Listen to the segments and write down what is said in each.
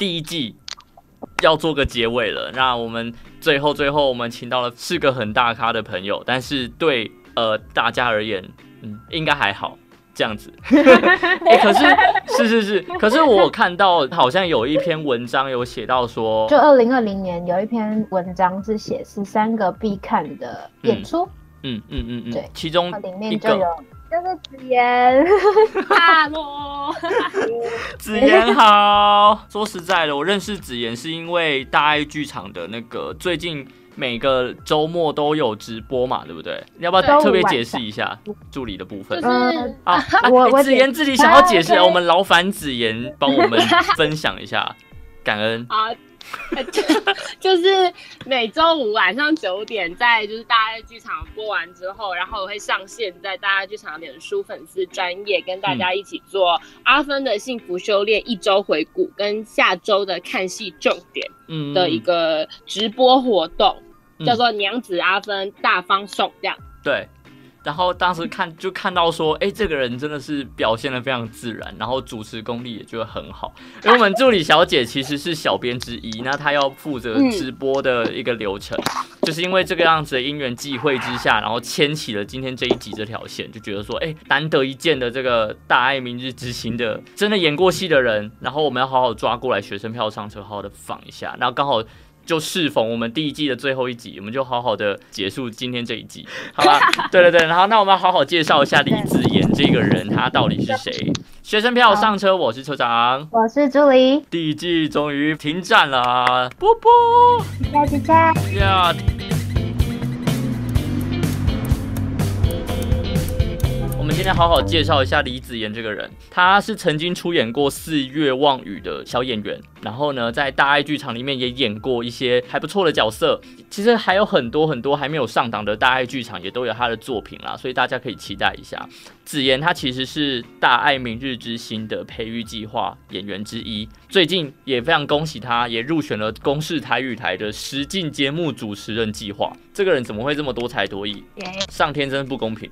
第一季要做个结尾了，那我们最后最后我们请到了是个很大咖的朋友，但是对呃大家而言，嗯，应该还好。这样子，哎，可是是是是，可是我看到好像有一篇文章有写到说，就二零二零年有一篇文章是写十三个必看的演出，嗯嗯嗯嗯，对，其中里面就有就是子言，哈喽，子言好。说实在的，我认识子妍是因为大爱剧场的那个最近。每个周末都有直播嘛，对不对？要不要特别解释一下助理的部分？就是啊，我子言自己想要解释，我们劳烦子妍帮我们分享一下，感恩啊。就是每周五晚上九点，在就是大家剧场播完之后，然后我会上线在大家剧场脸书粉丝专业，跟大家一起做阿芬的幸福修炼一周回顾，跟下周的看戏重点的一个直播活动，叫做娘子阿芬大方送，这样。对。然后当时看就看到说，哎，这个人真的是表现的非常自然，然后主持功力也觉得很好。因为我们助理小姐其实是小编之一，那她要负责直播的一个流程，就是因为这个样子的因缘际会之下，然后牵起了今天这一集这条线，就觉得说，哎，难得一见的这个大爱明日之星的真的演过戏的人，然后我们要好好抓过来，学生票上车，好好的访一下，然后刚好。就适逢我们第一季的最后一集，我们就好好的结束今天这一季，好吧？对对对，然后那我们要好好介绍一下李子妍这个人，他到底是谁？学生票上车，我是车长，我是朱莉。第一季终于停站了，啵啵，下次见。呀。今天好好介绍一下李子妍这个人，他是曾经出演过《四月望雨》的小演员，然后呢，在大爱剧场里面也演过一些还不错的角色。其实还有很多很多还没有上档的大爱剧场也都有他的作品啦，所以大家可以期待一下。子妍他其实是大爱明日之星的培育计划演员之一，最近也非常恭喜他，也入选了公视台语台的实境节目主持人计划。这个人怎么会这么多才多艺？上天真不公平。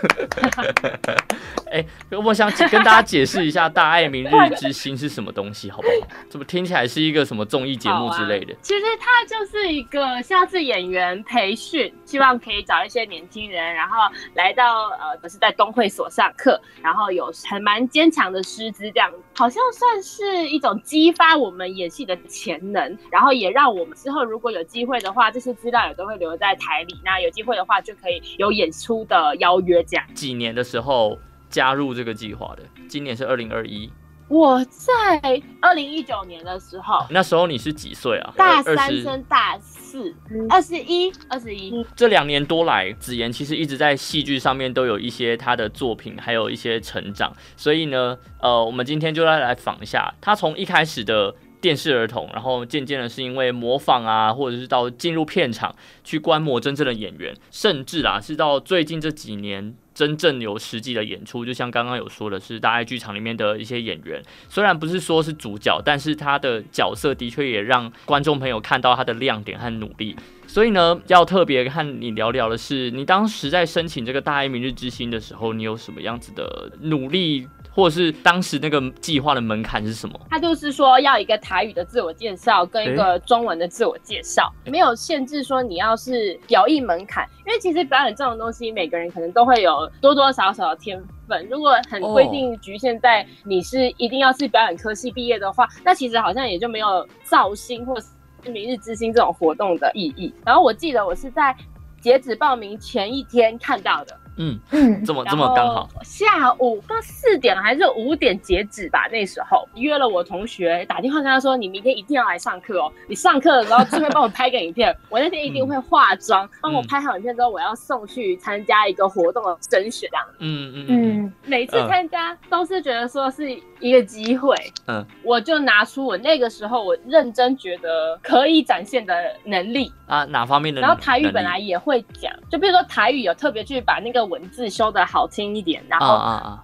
哎，我想跟大家解释一下《大爱明日之星》是什么东西，好不好？怎么听起来是一个什么综艺节目之类的？其实它就是一个像是演员培训，希望可以找一些年轻人，然后来到呃，不是在东会所上课，然后有很蛮坚强的师资，这样好像算是一种激发我们演戏的潜能，然后也让我们之后如果有机会的话，这些资料也都会留在台里。那有机会的话，就可以有演出的邀约。几年的时候加入这个计划的，今年是二零二一。我在二零一九年的时候，那时候你是几岁啊？大三升大四，二十一，二十一。这两年多来，子妍其实一直在戏剧上面都有一些他的作品，还有一些成长。所以呢，呃，我们今天就要来访一下他，从一开始的。电视儿童，然后渐渐的是因为模仿啊，或者是到进入片场去观摩真正的演员，甚至啊是到最近这几年真正有实际的演出，就像刚刚有说的是大爱剧场里面的一些演员，虽然不是说是主角，但是他的角色的确也让观众朋友看到他的亮点和努力。所以呢，要特别和你聊聊的是，你当时在申请这个大爱明日之星的时候，你有什么样子的努力？或者是当时那个计划的门槛是什么？他就是说要一个台语的自我介绍跟一个中文的自我介绍，没有限制说你要是表演门槛，因为其实表演这种东西，每个人可能都会有多多少少的天分。如果很规定局限在你是一定要是表演科系毕业的话，那其实好像也就没有造星或是明日之星这种活动的意义。然后我记得我是在截止报名前一天看到的。嗯嗯，这么这么刚好，下午到四点还是五点截止吧？那时候约了我同学打电话跟他说，你明天一定要来上课哦。你上课的时候顺便帮我拍个影片，我那天一定会化妆，帮我拍好影片之后，我要送去参加一个活动的甄选这样。嗯嗯嗯，每次参加都是觉得说是一个机会，嗯，我就拿出我那个时候我认真觉得可以展现的能力啊，哪方面的？然后台语本来也会讲，就比如说台语有特别去把那个。文字修的好听一点，然后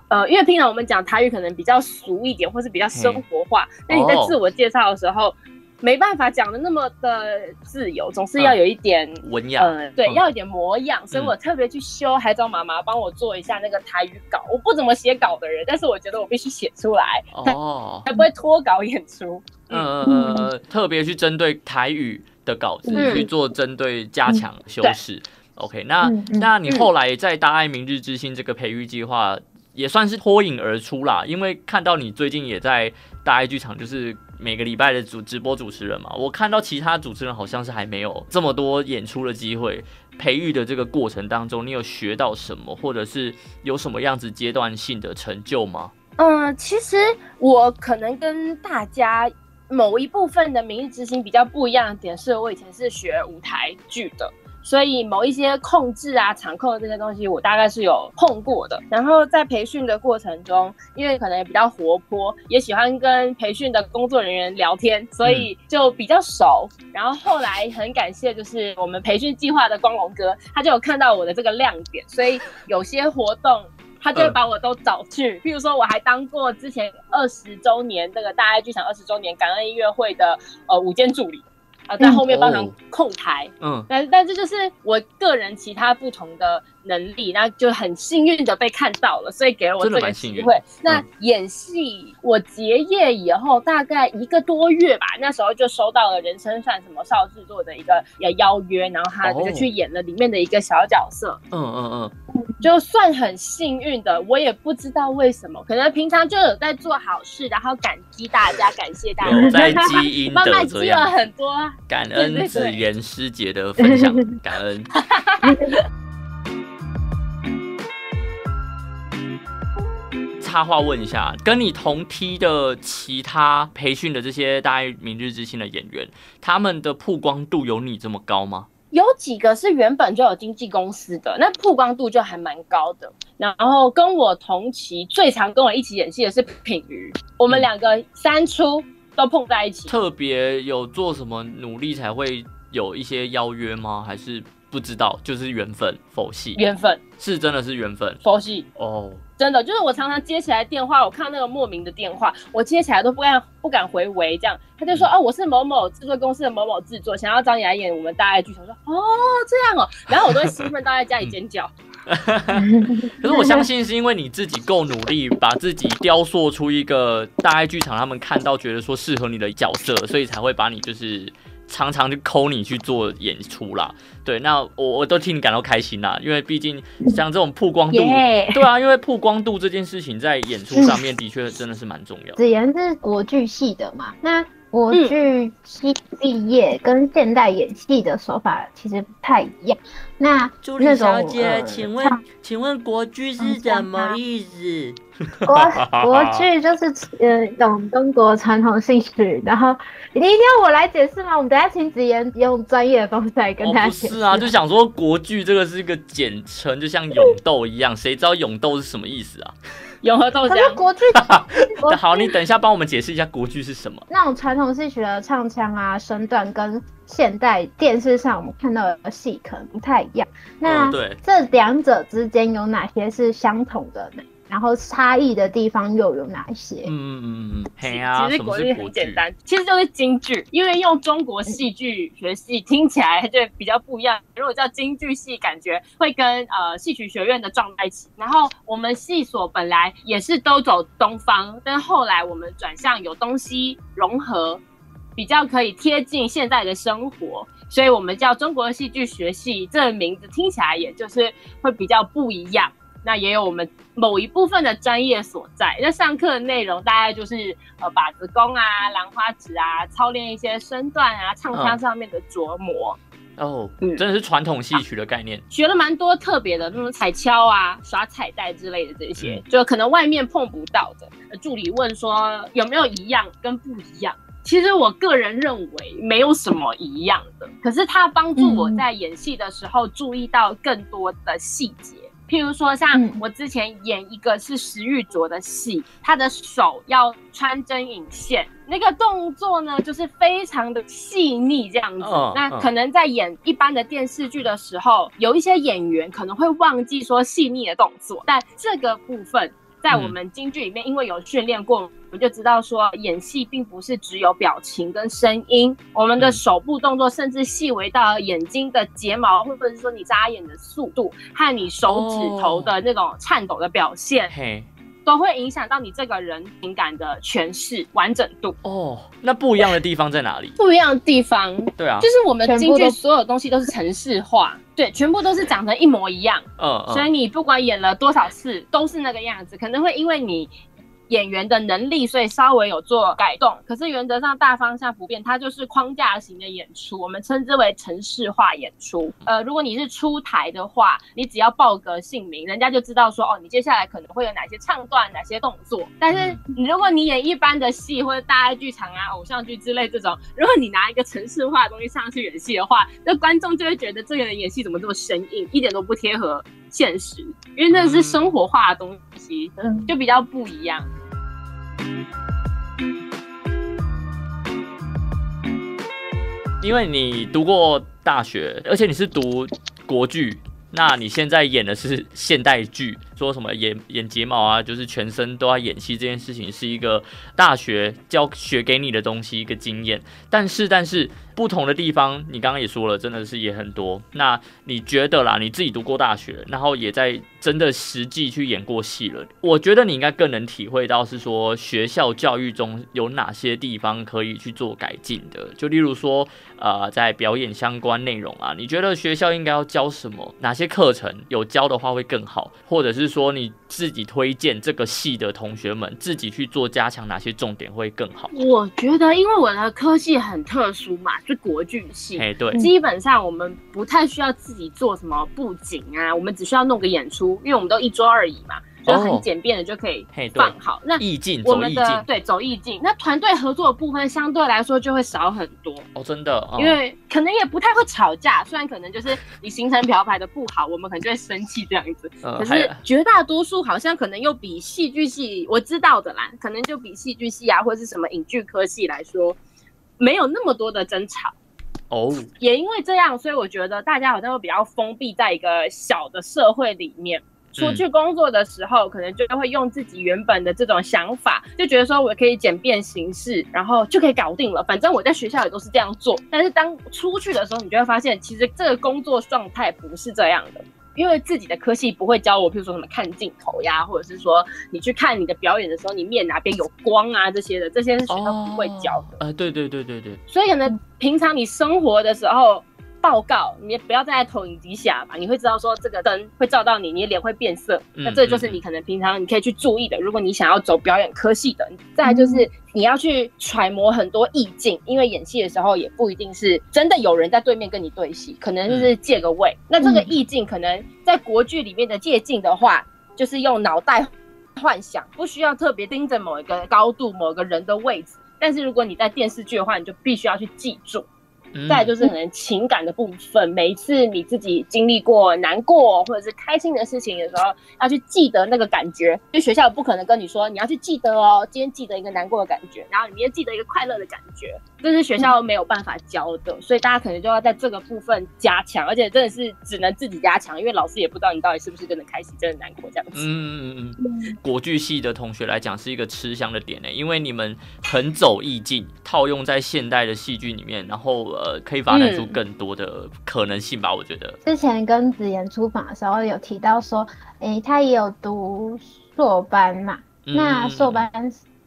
呃，因为平常我们讲台语可能比较俗一点，或是比较生活化。那你在自我介绍的时候，没办法讲的那么的自由，总是要有一点。文雅，嗯，对，嗯要有点模样，所以嗯我特别去修，还找妈妈帮我做一下那个台语稿。我不怎么写稿的人，但是我觉得我必须写出来，哦，才不会脱稿演出。嗯嗯嗯嗯，特别去针对台语的稿子、嗯去做针对加强修饰。OK，那、那你后来在大爱明日之星这个培育计划也算是脱颖而出啦，因为看到你最近也在大爱剧场，就是每个礼拜的主直播主持人嘛，我看到其他主持人好像是还没有这么多演出的机会。培育的这个过程当中，你有学到什么，或者是有什么样子阶段性的成就吗？嗯，其实我可能跟大家某一部分的明日之星比较不一样的点，是我以前是学舞台剧的。所以某一些控制啊、场控的这些东西，我大概是有碰过的。然后在培训的过程中，因为可能也比较活泼，也喜欢跟培训的工作人员聊天，所以就比较熟。然后后来很感谢，就是我们培训计划的光荣哥，他就有看到我的这个亮点，所以有些活动他就会把我都找去。譬如说，我还当过之前二十周年这个大爱剧场二十周年感恩音乐会的呃午间助理，啊、在嗯后面帮忙哦控台。嗯，但但这就是我个人其他不同的能力，那就很幸运的被看到了，所以给了我这个蛮幸运机会。那嗯演戏，我结业以后大概一个多月吧，那时候就收到了人生算什么少制作的一个呃邀约，然后他哦就去演了里面的一个小角色。嗯嗯嗯，就算很幸运的，我也不知道为什么，可能平常就有在做好事，然后感激大家，感谢大家，有在积阴慢德慢积了。很多。感恩子妍师姐的分享，感恩。插话问一下，跟你同梯的其他培训的这些大爱明日之星的演员，他们的曝光度有你这么高吗？有几个是原本就有经纪公司的，那曝光度就还蛮高的。然后跟我同期最常跟我一起演戏的是品瑜，我们嗯两个三出都碰在一起。特别有做什么努力才会有一些邀约吗？还是不知道？就是缘分，佛系缘分，是真的是缘分佛系，哦。真的就是我常常接起来电话，我看到那个莫名的电话，我接起来都不敢不敢回喂，这样他就说嗯哦，我是某某制作公司的某某制作，想要找你来演我们大爱剧场。说哦这样哦，然后我都会兴奋到在家里尖叫。可是我相信是因为你自己够努力，把自己雕塑出一个大爱剧场他们看到觉得说适合你的角色，所以才会把你就是常常就抠你去做演出啦。对，那我我都替你感到开心啦，因为毕竟像这种曝光度，耶！对啊，因为曝光度这件事情在演出上面的确真的是蛮重要。子妍是国剧系的嘛？那国嗯剧系毕业跟现代演戏的手法其实不太一样。那朱莉小姐，呃请问唱请问国剧是什么意思？国国剧就是呃一种中国传统戏曲，然后你一定要我来解释吗？我们等下请子妍用专业的方式来跟哦，大家解释。不是啊，就想说国剧这个是一个简称，就像勇斗一样，谁知道勇斗是什么意思啊？永和豆浆，国剧，好，你等一下帮我们解释一下国剧是什么。那种传统戏曲的唱腔啊、身段跟现代电视上我们看到的戏可能不太一样。那这两者之间有哪些是相同的呢？然后差异的地方又有哪些？嗯嗯嗯嗯，嘿啊，其实国剧是国剧？很简单，其实就是京剧，因为用中国戏剧学系听起来就比较不一样。如果叫京剧系，感觉会跟呃戏曲学院的撞在一起。然后我们系所本来也是都走东方，但后来我们转向有东西融合，比较可以贴近现在的生活。所以我们叫中国戏剧学系，这个名字听起来也就是会比较不一样。那也有我们某一部分的专业所在。那上课的内容大概就是呃把子功啊、兰花指啊，操练一些身段啊、唱腔上面的琢磨，哦，嗯真的是传统戏曲的概念。学了蛮多特别的，那种彩敲啊、耍彩带之类的这些，嗯就可能外面碰不到的。呃助理问说有没有一样跟不一样？其实我个人认为没有什么一样的，可是它帮助我在演戏的时候注意到更多的细节。譬如说，像嗯我之前演一个是石玉卓的戏，他的手要穿针引线，那个动作呢，就是非常的细腻这样子。嗯那嗯可能在演一般的电视剧的时候，有一些演员可能会忘记说细腻的动作，但这个部分在我们京剧里面，因为有训练过，我们就知道说，演戏并不是只有表情跟声音，我们的手部动作，甚至细微到眼睛的睫毛，或者是说你眨眼的速度，和你手指头的那种颤抖的表现。都会影响到你这个人情感的诠释完整度哦。那不一样的地方在哪里？不一样的地方，对啊，就是我们京剧所有东西都是程式化，对，全部都是长得一模一样。嗯，所以你不管演了多少次，都是那个样子。可能会因为你。演员的能力，所以稍微有做改动，可是原则上大方向不变，它就是框架型的演出，我们称之为城市化演出。呃，如果你是出台的话，你只要报个姓名，人家就知道说，哦，你接下来可能会有哪些唱段、哪些动作。但是如果你演一般的戏或者大爱剧场啊、偶像剧之类这种，如果你拿一个城市化的东西上去演戏的话，那观众就会觉得这个人演戏怎么这么生硬，一点都不贴合现实，因为那是生活化的东西，就比较不一样。因为你读过大学，而且你是读国剧，那你现在演的是现代剧，说什么演演睫毛啊，就是全身都要演戏，这件事情是一个大学教学给你的东西，一个经验。但是，但是。不同的地方，你刚刚也说了，真的是也很多。那你觉得啦？你自己读过大学，然后也在真的实际去演过戏了。我觉得你应该更能体会到，是说学校教育中有哪些地方可以去做改进的。就例如说，呃，在表演相关内容啊，你觉得学校应该要教什么？哪些课程有教的话会更好？或者是说你自己推荐这个系的同学们自己去做加强哪些重点会更好？我觉得，因为我的科系很特殊嘛。是国剧系，哎，对，基本上我们不太需要自己做什么布景啊，我们只需要弄个演出，因为我们都一桌而已嘛，就很简便的就可以放好。那意境，我们的对走意境，那团队合作的部分相对来说就会少很多。哦，真的，因为可能也不太会吵架，虽然可能就是你行程表排的不好，我们可能就会生气这样子，可是绝大多数好像可能又比戏剧系我知道的啦，可能就比戏剧系啊或者是什么影剧科系来说。没有那么多的争吵哦，也因为这样，所以我觉得大家好像会比较封闭在一个小的社会里面。出去工作的时候，可能就会用自己原本的这种想法，就觉得说我可以简便行事，然后就可以搞定了。反正我在学校也都是这样做。但是当出去的时候，你就会发现，其实这个工作状态不是这样的。因为自己的科系不会教我，譬如说什么看镜头呀，或者是说你去看你的表演的时候，你面哪边有光啊这些的，这些是学校不会教的。呃，对对对对对。所以可能平常你生活的时候。报告，你也不要站在投影机下吧，你会知道说这个灯会照到你，你的脸会变色，那这就是你可能平常你可以去注意的。如果你想要走表演科系的，再就是你要去揣摩很多意境，因为演戏的时候也不一定是真的有人在对面跟你对戏，可能就是借个位。那这个意境可能在国剧里面的借镜的话，就是用脑袋幻想，不需要特别盯着某一个高度、某个人的位置。但是如果你在电视剧的话，你就必须要去记住。再就是可能情感的部分，每一次你自己经历过难过或者是开心的事情的时候，要去记得那个感觉。因为学校不可能跟你说你要去记得哦，今天记得一个难过的感觉，然后你明天记得一个快乐的感觉，这是学校没有办法教的，所以大家可能就要在这个部分加强，而且真的是只能自己加强，因为老师也不知道你到底是不是真的开心，真的难过这样子。嗯嗯嗯。国剧系的同学来讲是一个吃香的点呢，因为你们很走意境，套用在现代的戏剧里面，然后。呃，可以发展出更多的可能性吧？我觉得之前跟子妍出访的时候有提到说，诶，他也有读硕班嘛，那硕班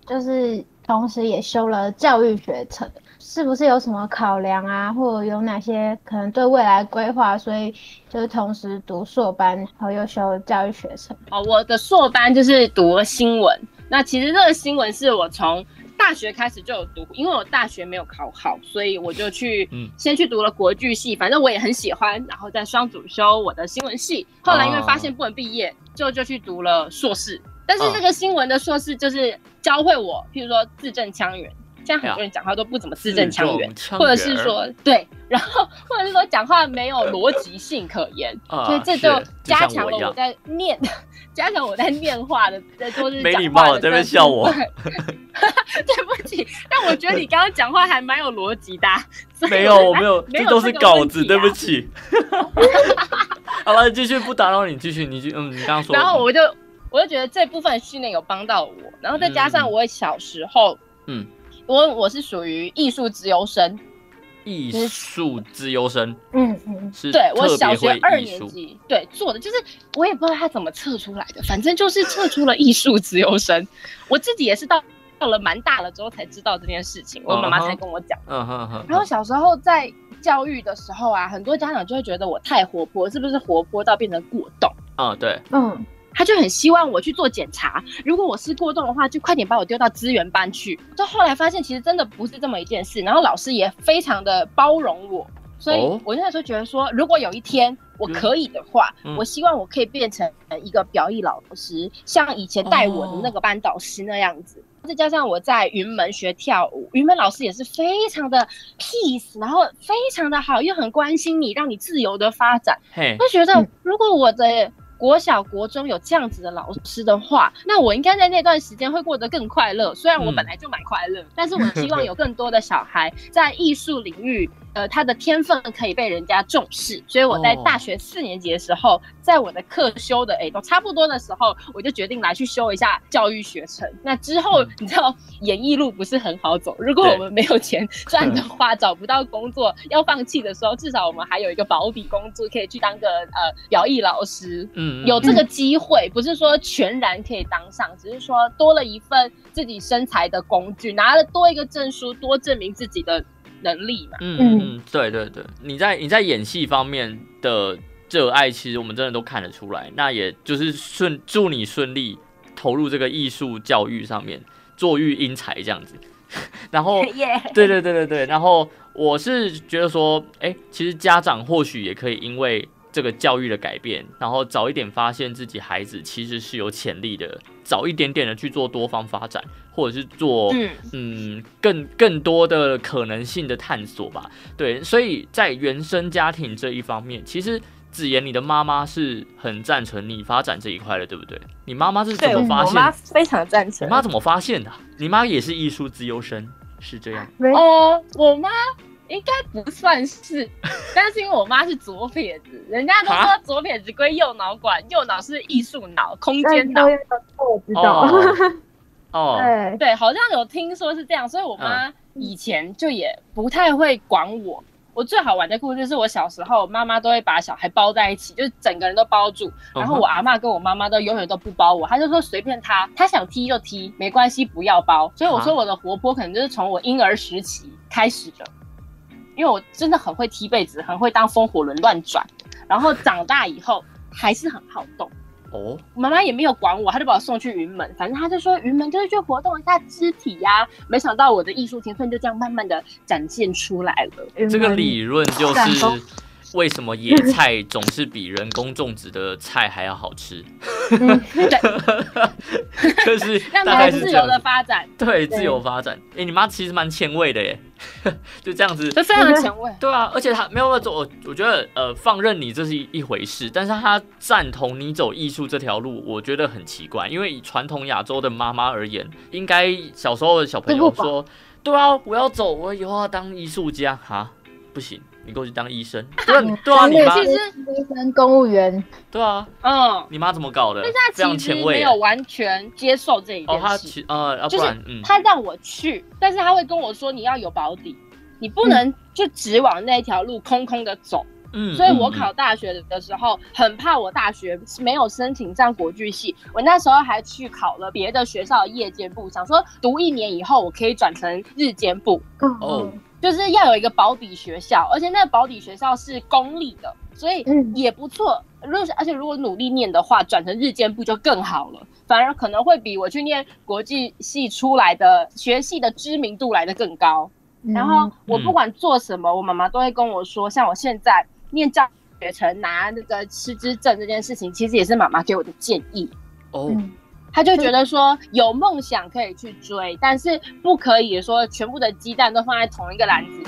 就是同时也修了教育学程，是不是有什么考量啊，或者有哪些可能对未来规划？所以就是同时读硕班，然后又修教育学程。哦，我的硕班就是读了新闻，那其实这个新闻是我从。大学开始就有读，因为我大学没有考好，所以我就去先去读了国剧系，反正我也很喜欢，然后再双主修我的新闻系。后来因为发现不能毕业，就就去读了硕士。但是这个新闻的硕士就是教会我，譬如说字正腔圆。现在很多人讲话都不怎么字正腔圆，或者是说对，然后或者是说讲话没有逻辑性可言，所以这就加强了我在念。加强我在念话的，在做日没礼貌在那边笑我，对不起。但我觉得你刚刚讲话还蛮有逻辑的。没有，我没有，这都是稿子，对不起。好了，继续不打扰你，继续，你就嗯，你刚刚说。然后我就我就觉得这部分训练有帮到我，然后再加上我小时候，嗯，我我是属于艺术自由生，艺术自由生？嗯嗯，是对我小学二年级对做的就是我也不知道他怎么测出来的，反正就是测出了艺术自由生。我自己也是到到了蛮大了之后才知道这件事情，我妈妈才跟我讲。嗯哼哼，然后小时候在教育的时候啊，很多家长就会觉得我太活泼，是不是活泼到变成过动？嗯对，嗯，他就很希望我去做检查，如果我是过动的话，就快点把我丢到资源班去。到后来发现，其实真的不是这么一件事，然后老师也非常的包容我，所以哦我那时候觉得说，如果有一天我可以的话，嗯我希望我可以变成一个表艺老师，像以前带我的那个班导师那样子。再加上我在云门学跳舞，云门老师也是非常的 peace，然后非常的好，又很关心你，让你自由的发展。嘿，会觉得嗯，如果我的国小、国中有这样子的老师的话，那我应该在那段时间会过得更快乐。虽然我嗯本来就蛮快乐，但是我希望有更多的小孩在艺术领域，呃，他的天分可以被人家重视。所以我在哦大学四年级的时候，在我的课修的哎都差不多的时候，我就决定来去修一下教育学程。那之后，嗯你知道演艺路不是很好走，如果我们没有钱 赚的话，找不到工作要放弃的时候，至少我们还有一个保底工作，可以去当个呃表艺老师。嗯，嗯有这个机会，不是说全然可以当上，只是说多了一份自己身材的工具，拿了多一个证书，多证明自己的能力嘛。嗯嗯嗯，对对对，你在你在演戏方面的热爱，其实我们真的都看得出来。那也就是顺祝你顺利投入这个艺术教育上面，坐育英才这样子。然后，对对对对对，然后我是觉得说，哎，其实家长或许也可以因为这个教育的改变，然后早一点发现自己孩子其实是有潜力的，早一点点的去做多方发展，或者是做嗯，嗯，更更多的可能性的探索吧。对，所以在原生家庭这一方面，其实子妍，你的妈妈是很赞成你发展这一块的，对不对？你妈妈是怎，么发我妈现？非常赞成。你妈怎么发现的啊？你妈也是艺术自优生，是这样？没哦，我妈应该不算是，但是因为我妈是左撇子，人家都说左撇子归右脑管，右脑是艺术脑、空间脑。我知道，哦 哦，对，对，好像有听说是这样，所以我妈以前就也不太会管我。我最好玩的故事是我小时候，妈妈都会把小孩包在一起，就是整个人都包住。然后我阿嬷跟我妈妈都永远都不包我，她就说随便她，她想踢就踢，没关系，不要包。所以我说我的活泼可能就是从我婴儿时期开始的，因为我真的很会踢被子，很会当风火轮乱转。然后长大以后还是很好动。哦，我妈妈也没有管我，她就把我送去云门，反正她就说云门就是去活动一下肢体呀、没想到我的艺术天分就这样慢慢的展现出来了。这个理论就是为什么野菜总是比人工种植的菜还要好吃，嗯，就是 让大他们自由的。发展，对，自由发展。哎、你妈其实蛮前卫的耶，就这样子。就非常前卫。对啊，而且她没有走，我我觉得呃，放任你这是一一回事，但是她赞同你走艺术这条路，我觉得很奇怪，因为以传统亚洲的妈妈而言，应该小时候的小朋友说，对啊，我要走，我以后要当艺术家。哈，不行，你过去当医生。对啊，对啊，你妈其实医生、公务员，对啊，嗯，你妈怎么搞的？但非常是他其实前卫没有完全接受这一哦，她件事。其呃，要就是不然嗯，他让我去，但是他会跟我说你要有保底，你不能就只往那条路空空的走。嗯，所以我嗯考大学的时候，很怕我大学没有申请上国剧系，我那时候还去考了别的学校的夜间部，想说读一年以后我可以转成日间部，哦哦，就是要有一个保底学校，而且那个保底学校是公立的，所以嗯也不错。如果而且如果努力念的话，转成日间部就更好了，反而可能会比我去念国际系出来的学系的知名度来的更高。嗯然后我不管做什么，我妈妈都会跟我说，像我现在念教学程拿那个师资证这件事情，其实也是妈妈给我的建议。哦，嗯她就觉得说有梦想可以去追，但是不可以说全部的鸡蛋都放在同一个篮子里。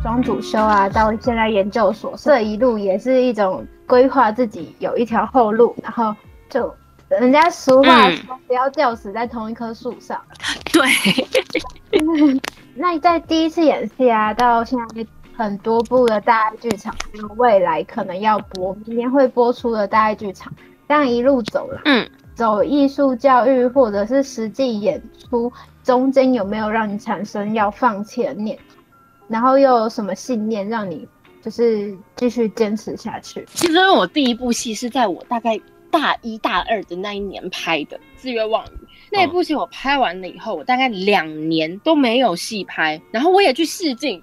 双主修啊，到现在研究所，这一路也是一种规划自己有一条后路，然后就人家俗话嗯说不要吊死在同一棵树上。对，那你在第一次演戏啊，到现在很多部的大爱剧场，还有未来可能要播，明年会播出的大爱剧场，这样一路走来，嗯，走艺术教育或者是实际演出，中间有没有让你产生要放弃的念头？然后又有什么信念让你就是继续坚持下去？其实因为我第一部戏是在我大概大一大二的那一年拍的《自愿望语》。那部戏我拍完了以后，我大概两年都没有戏拍，然后我也去试镜。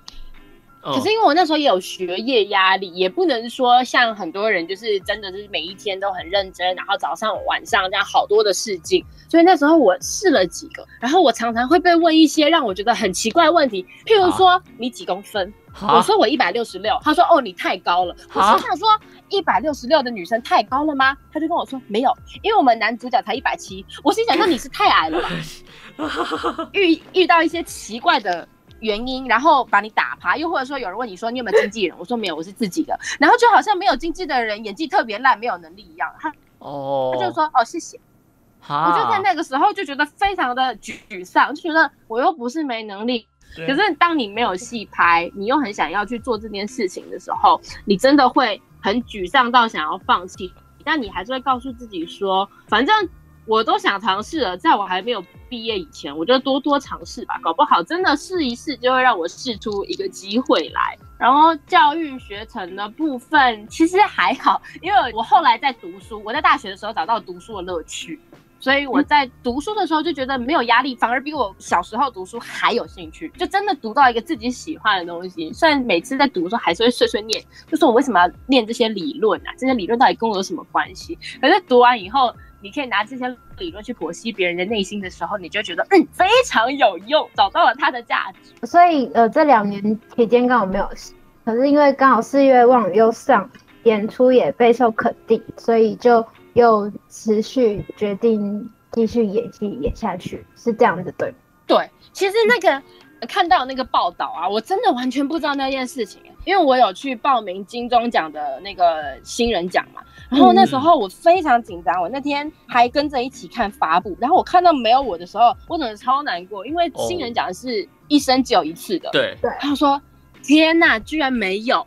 可是因为我那时候也有学业压力，也不能说像很多人就是真的是每一天都很认真，然后早上晚上这样好多的试镜。所以那时候我试了几个，然后我常常会被问一些让我觉得很奇怪的问题，譬如说你几公分？我说我一百六十六，他说哦你太高了。我心想说一百六十六的女生太高了吗？他就跟我说没有，因为我们男主角才一百七。我心想那你是太矮了吧？遇遇到一些奇怪的原因，然后把你打趴，又或者说有人问你说你有没有经纪人？我说没有，我是自己的。然后就好像没有经纪的人演技特别烂，没有能力一样。他哦，他就说哦谢谢。我就在那个时候就觉得非常的沮丧，就觉得我又不是没能力。可是当你没有戏拍，你又很想要去做这件事情的时候，你真的会很沮丧到想要放弃。但你还是会告诉自己说，反正我都想尝试了，在我还没有毕业以前，我就多多尝试吧，搞不好真的试一试就会让我试出一个机会来。然后教育学程的部分其实还好，因为我后来在读书，我在大学的时候找到读书的乐趣。所以我在读书的时候就觉得没有压力，反而比我小时候读书还有兴趣，就真的读到一个自己喜欢的东西。虽然每次在读的时候还是会碎碎念，就说我为什么要念这些理论啊？这些理论到底跟我有什么关系？可是读完以后，你可以拿这些理论去剖析别人的内心的时候，你就觉得嗯非常有用，找到了它的价值。所以呃这两年期间刚好没有，可是因为刚好四月望又上演出也备受肯定，所以就。又持续决定继续演戏演下去，是这样子对对，其实那个看到那个报道啊，我真的完全不知道那件事情，因为我有去报名金钟奖的那个新人奖嘛，然后那时候我非常紧张，我那天还跟着一起看发布，然后我看到没有我的时候，我真的超难过，因为新人奖是一生只有一次的，对。对，他说天哪，居然没有，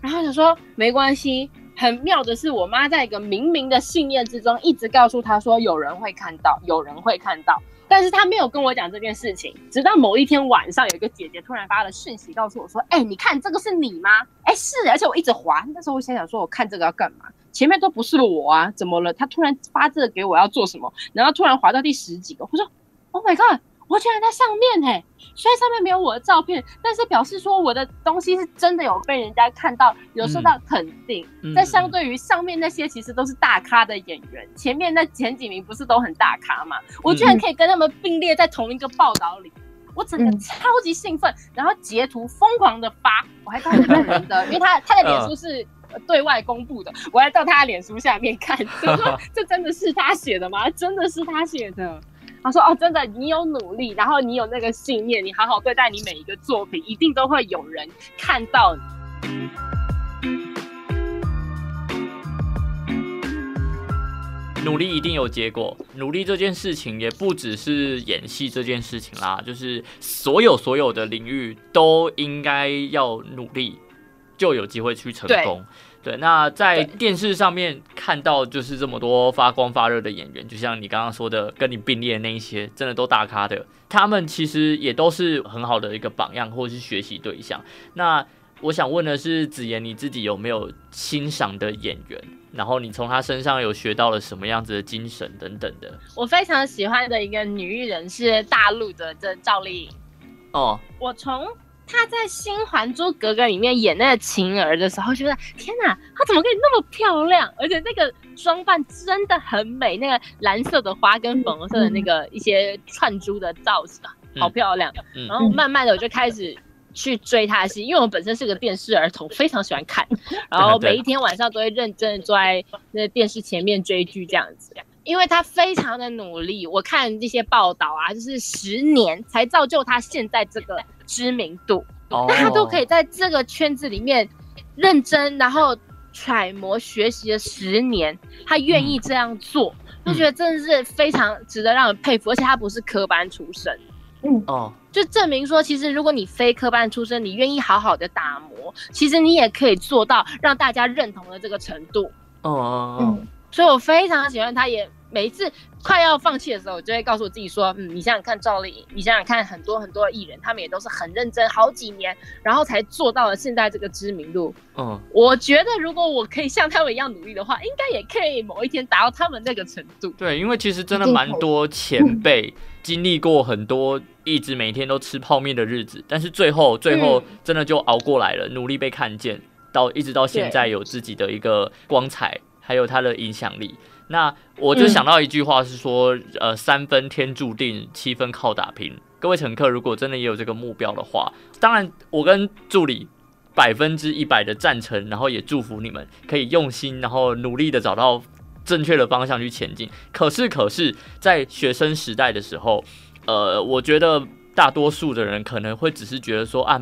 然后他说没关系。很妙的是，我妈在一个冥冥的信念之中，一直告诉他说有人会看到，有人会看到，但是他没有跟我讲这件事情。直到某一天晚上，有一个姐姐突然发了讯息告诉我说：“哎，你看这个是你吗？”哎，是，而且我一直滑。那时候我想想说，我看这个要干嘛？前面都不是我啊，怎么了？他突然发这个给我要做什么？然后突然滑到第十几个，我说：“Oh my god！” 我居然在上面嘿，虽然上面没有我的照片，但是表示说我的东西是真的有被人家看到，有受到肯定。在相对于上面那些其实都是大咖的演员，前面那前几名不是都很大咖嘛？我居然可以跟他们并列在同一个报道里，我整个超级兴奋，然后截图疯狂的发，我还到本人的，因为他他的脸书是对外公布的，我还到他的脸书下面看，就 说这真的是他写的吗？真的是他写的。他说：“哦，真的，你有努力，然后你有那个信念，你好好对待你每一个作品，一定都会有人看到你。努力一定有结果，努力这件事情也不只是演戏这件事情啦，就是所有所有的领域都应该要努力，就有机会去成功。”对，那在电视上面看到就是这么多发光发热的演员，就像你刚刚说的，跟你并列的那一些，真的都大咖的，他们其实也都是很好的一个榜样或者是学习对象。那我想问的是，子妍你自己有没有欣赏的演员？然后你从他身上有学到了什么样子的精神等等的？我非常喜欢的一个女艺人是大陆的这赵丽颖。哦，我从。她在《新还珠格格》里面演那个晴儿的时候，觉得天哪，她怎么可以那么漂亮？而且那个装扮真的很美，那个蓝色的花跟粉红色的那个一些串珠的造型，好漂亮。然后慢慢的我就开始去追她的戏，因为我本身是个电视儿童，非常喜欢看，然后每一天晚上都会认真的坐在那电视前面追剧这样子。因为他非常的努力，我看这些报道啊，就是十年才造就他现在这个知名度。那他都可以在这个圈子里面认真，然后揣摩学习了十年，他愿意这样做，我觉得真的是非常值得让人佩服。而且他不是科班出身，嗯。哦，就证明说，其实如果你非科班出身，你愿意好好的打磨，其实你也可以做到让大家认同的这个程度。哦哦哦，嗯。所以我非常喜欢他，也每一次快要放弃的时候，我就会告诉我自己说，嗯，你想想看赵丽颖，你想想看很多很多的艺人，他们也都是很认真，好几年，然后才做到了现在这个知名度。嗯，我觉得如果我可以像他们一样努力的话，应该也可以某一天达到他们那个程度。对，因为其实真的蛮多前辈经历过很多一直每天都吃泡面的日子，但是最后最后真的就熬过来了，努力被看见，到一直到现在有自己的一个光彩，还有他的影响力。那我就想到一句话是说，呃，三分天注定，七分靠打拼。各位乘客，如果真的也有这个目标的话，当然我跟助理百分之一百的赞成，然后也祝福你们可以用心，然后努力的找到正确的方向去前进。可是，可是在学生时代的时候，呃，我觉得大多数的人可能会只是觉得说啊，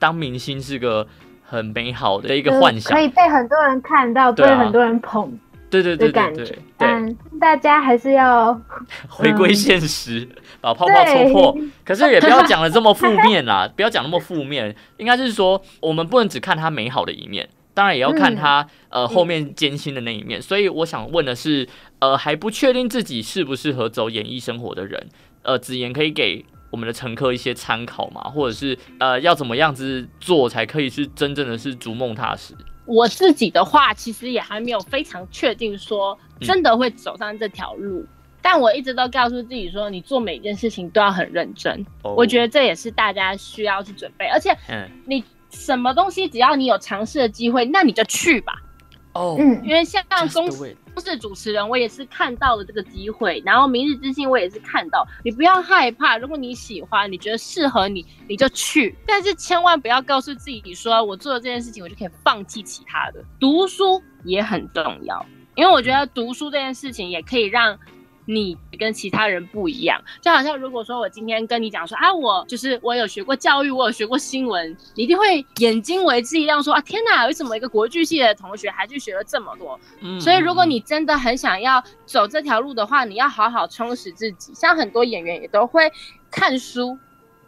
当明星是个很美好的一个幻想可，以被很多人看到，被很多人捧对对对对对。大家还是要 回归现实，把泡泡戳破。可是也不要讲的这么负面啦，不要讲那么负面，应该是说我们不能只看他美好的一面，当然也要看他、呃后面艰辛的那一面。所以我想问的是，呃，还不确定自己适不适合走演艺生活的人，呃，子言可以给我们的乘客一些参考吗？或者是呃，要怎么样子做才可以是真正的是逐梦踏实？我自己的话，其实也还没有非常确定说嗯。真的会走上这条路，但我一直都告诉自己说，你做每件事情都要很认真。我觉得，这也是大家需要去准备，而且嗯，你什么东西只要你有尝试的机会，那你就去吧。哦，嗯。因为像公 do 不是主持人，我也是看到了这个机会，然后明日之星我也是看到，你不要害怕，如果你喜欢，你觉得适合你，你就去，但是千万不要告诉自己说我做了这件事情，我就可以放弃其他的。读书也很重要，因为我觉得读书这件事情也可以让。你跟其他人不一样，就好像如果说我今天跟你讲说啊，我就是我有学过教育，我有学过新闻，你一定会眼睛为之一亮，说啊天哪，为什么一个国剧系的同学还去学了这么多？嗯所以，如果你真的很想要走这条路的话，你要好好充实自己。像很多演员也都会看书，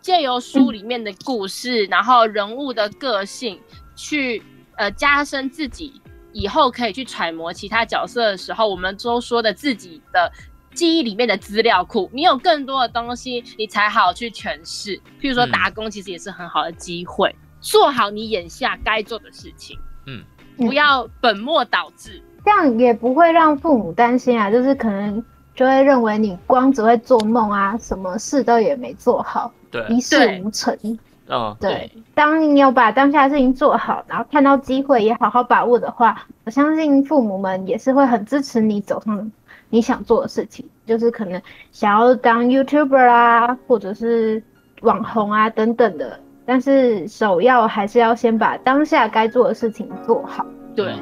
借由书里面的故事，然后人物的个性，去呃加深自己以后可以去揣摩其他角色的时候，我们都说的自己的。记忆里面的资料库，你有更多的东西，你才好去诠释。譬如说嗯打工，其实也是很好的机会。做好你眼下该做的事情，嗯，不要本末倒置。这样也不会让父母担心啊，就是可能就会认为你光只会做梦啊，什么事都也没做好，对，一事无成。嗯，对，当你有把当下的事情做好，然后看到机会也好好把握的话，我相信父母们也是会很支持你走上你想做的事情，就是可能想要当 YouTuber 啊，或者是网红啊等等的。但是首要还是要先把当下该做的事情做好。对。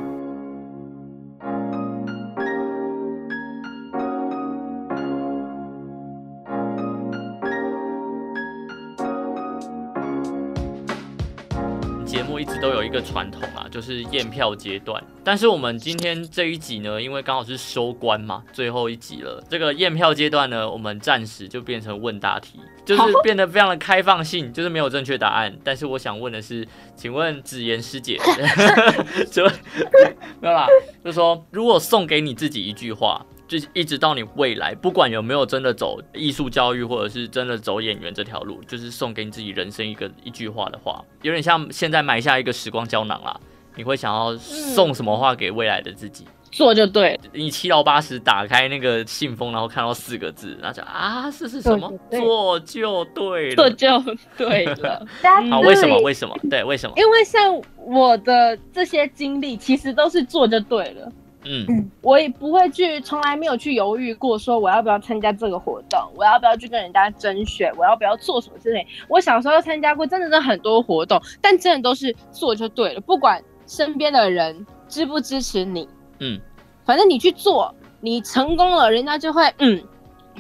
有一个传统啊，就是验票阶段。但是我们今天这一集呢，因为刚好是收官嘛，最后一集了。这个验票阶段呢，我们暂时就变成问答题，就是变得非常的开放性，就是没有正确答案。但是我想问的是，请问子妍师姐，就 没有啦，就是说，如果送给你自己一句话。就是一直到你未来，不管有没有真的走艺术教育，或者是真的走演员这条路，就是送给你自己人生一个一句话的话，有点像现在埋下一个时光胶囊啦。你会想要送什么话给未来的自己？做就对，你七老八十打开那个信封，然后看到四个字，然后就啊，这是什么？做就对了。做就对了。好，为什么？为什么？对，为什么？因为像我的这些经历，其实都是做就对了。嗯，我也不会去，从来没有去犹豫过，说我要不要参加这个活动，我要不要去跟人家甄选，我要不要做什么之类。我小时候参加过，真的是很多活动，但真的都是做就对了，不管身边的人支不支持你，嗯，反正你去做，你成功了，人家就会嗯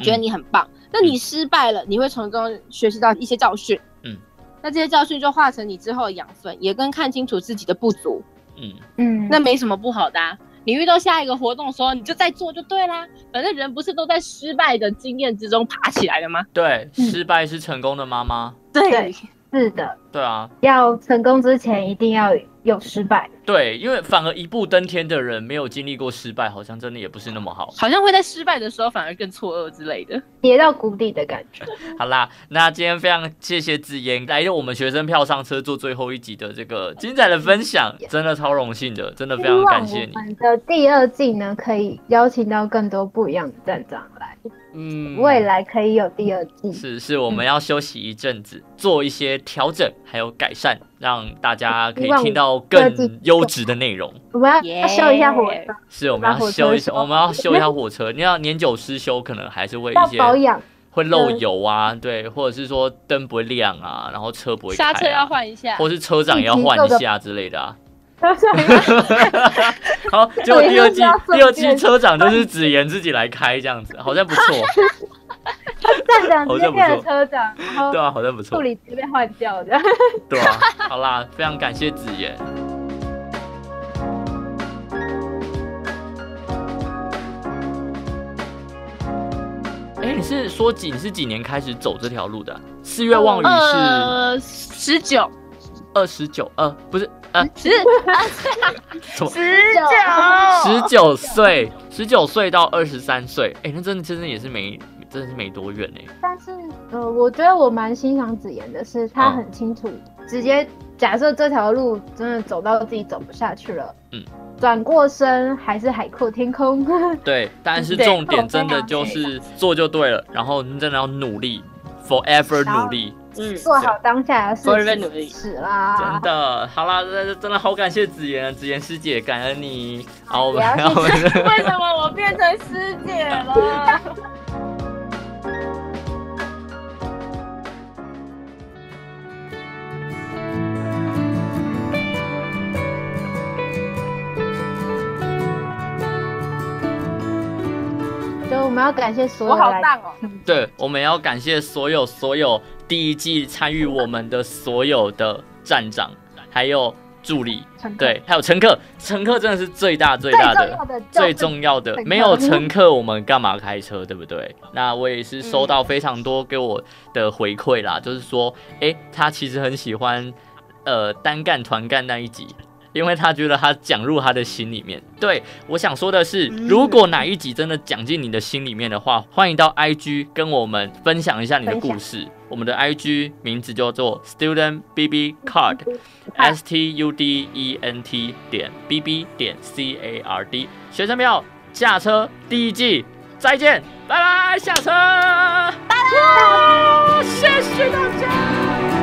觉得你很棒。那、你失败了，你会从中学习到一些教训，嗯，那这些教训就化成你之后的养分，也跟看清楚自己的不足，嗯。嗯，那没什么不好的、啊。你遇到下一个活动的时候，你就再做就对啦。反正人不是都在失败的经验之中爬起来的吗？对，嗯失败是成功的妈妈。对是的，对啊，要成功之前一定要有失败。对，因为反而一步登天的人没有经历过失败，好像真的也不是那么好。好像会在失败的时候反而更错愕之类的。跌到谷底的感觉。好啦，那今天非常谢谢子妍来用我们学生票上车做最后一集的这个 精彩的分享，真的超荣幸的，真的非常感谢我们的第二季呢，可以邀请到更多不一样的站长来，嗯未来可以有第二季。是是，我们要休息一阵子，做一些调整还有改善，让大家可以听到更优质的内容。我们要要修一下火车，是，我们要修一我们要修一下火车。你要年久失修，可能还是会要一些保养。会漏油啊，对，或者是说灯不会亮啊，然后车不会开、啊，刹车要换一下，或是车长也要换一下之类的啊。好，结果第二季第二季车长就是子妍自己来开这样子，好像不错，站长直接变好像不错成车长，对啊，好像不错助，理直接被换掉的。对啊，好啦，非常感谢子妍。哎、你是说几？你是几年开始走这条路的？啊、四月望雨是呃，十九，二十九，呃，不是，呃，十 什么？十九，十九岁，十九岁到二十三岁，哎、那真的真的也是没，真的是没多远哎、但是呃，我觉得我蛮欣赏子妍的是，他嗯。很清楚，直接假设这条路真的走到自己走不下去了，嗯，转过身还是海阔天空。对，但是重点真的就是做就对了，然后你真的要努力，forever 努力，嗯，做好当下的事 Forever 情努力是啦，真的。好啦，真真的好感谢子妍，子妍师姐，感恩你。好，我们 为什么我变成师姐了？我们要感谢所有来好棒哦，对，我们要感谢所有所有第一季参与我们的所有的站长，还有助理，对，还有乘客，乘客真的是最大最大的。最重要的没有乘客，我们干嘛开车，对不对？那我也是收到非常多给我的回馈啦，就是说，诶，他其实很喜欢呃单干团干那一集。因为他觉得他讲入他的心里面。对我想说的是，如果哪一集真的讲进你的心里面的话，欢迎到 IG 跟我们分享一下你的故事。我们的 IG 名字叫做 Student BB Card。S T U D E N T 点 B B 点 C A R D 学生票下车第一季再见，拜拜，下车，拜拜，谢谢大家。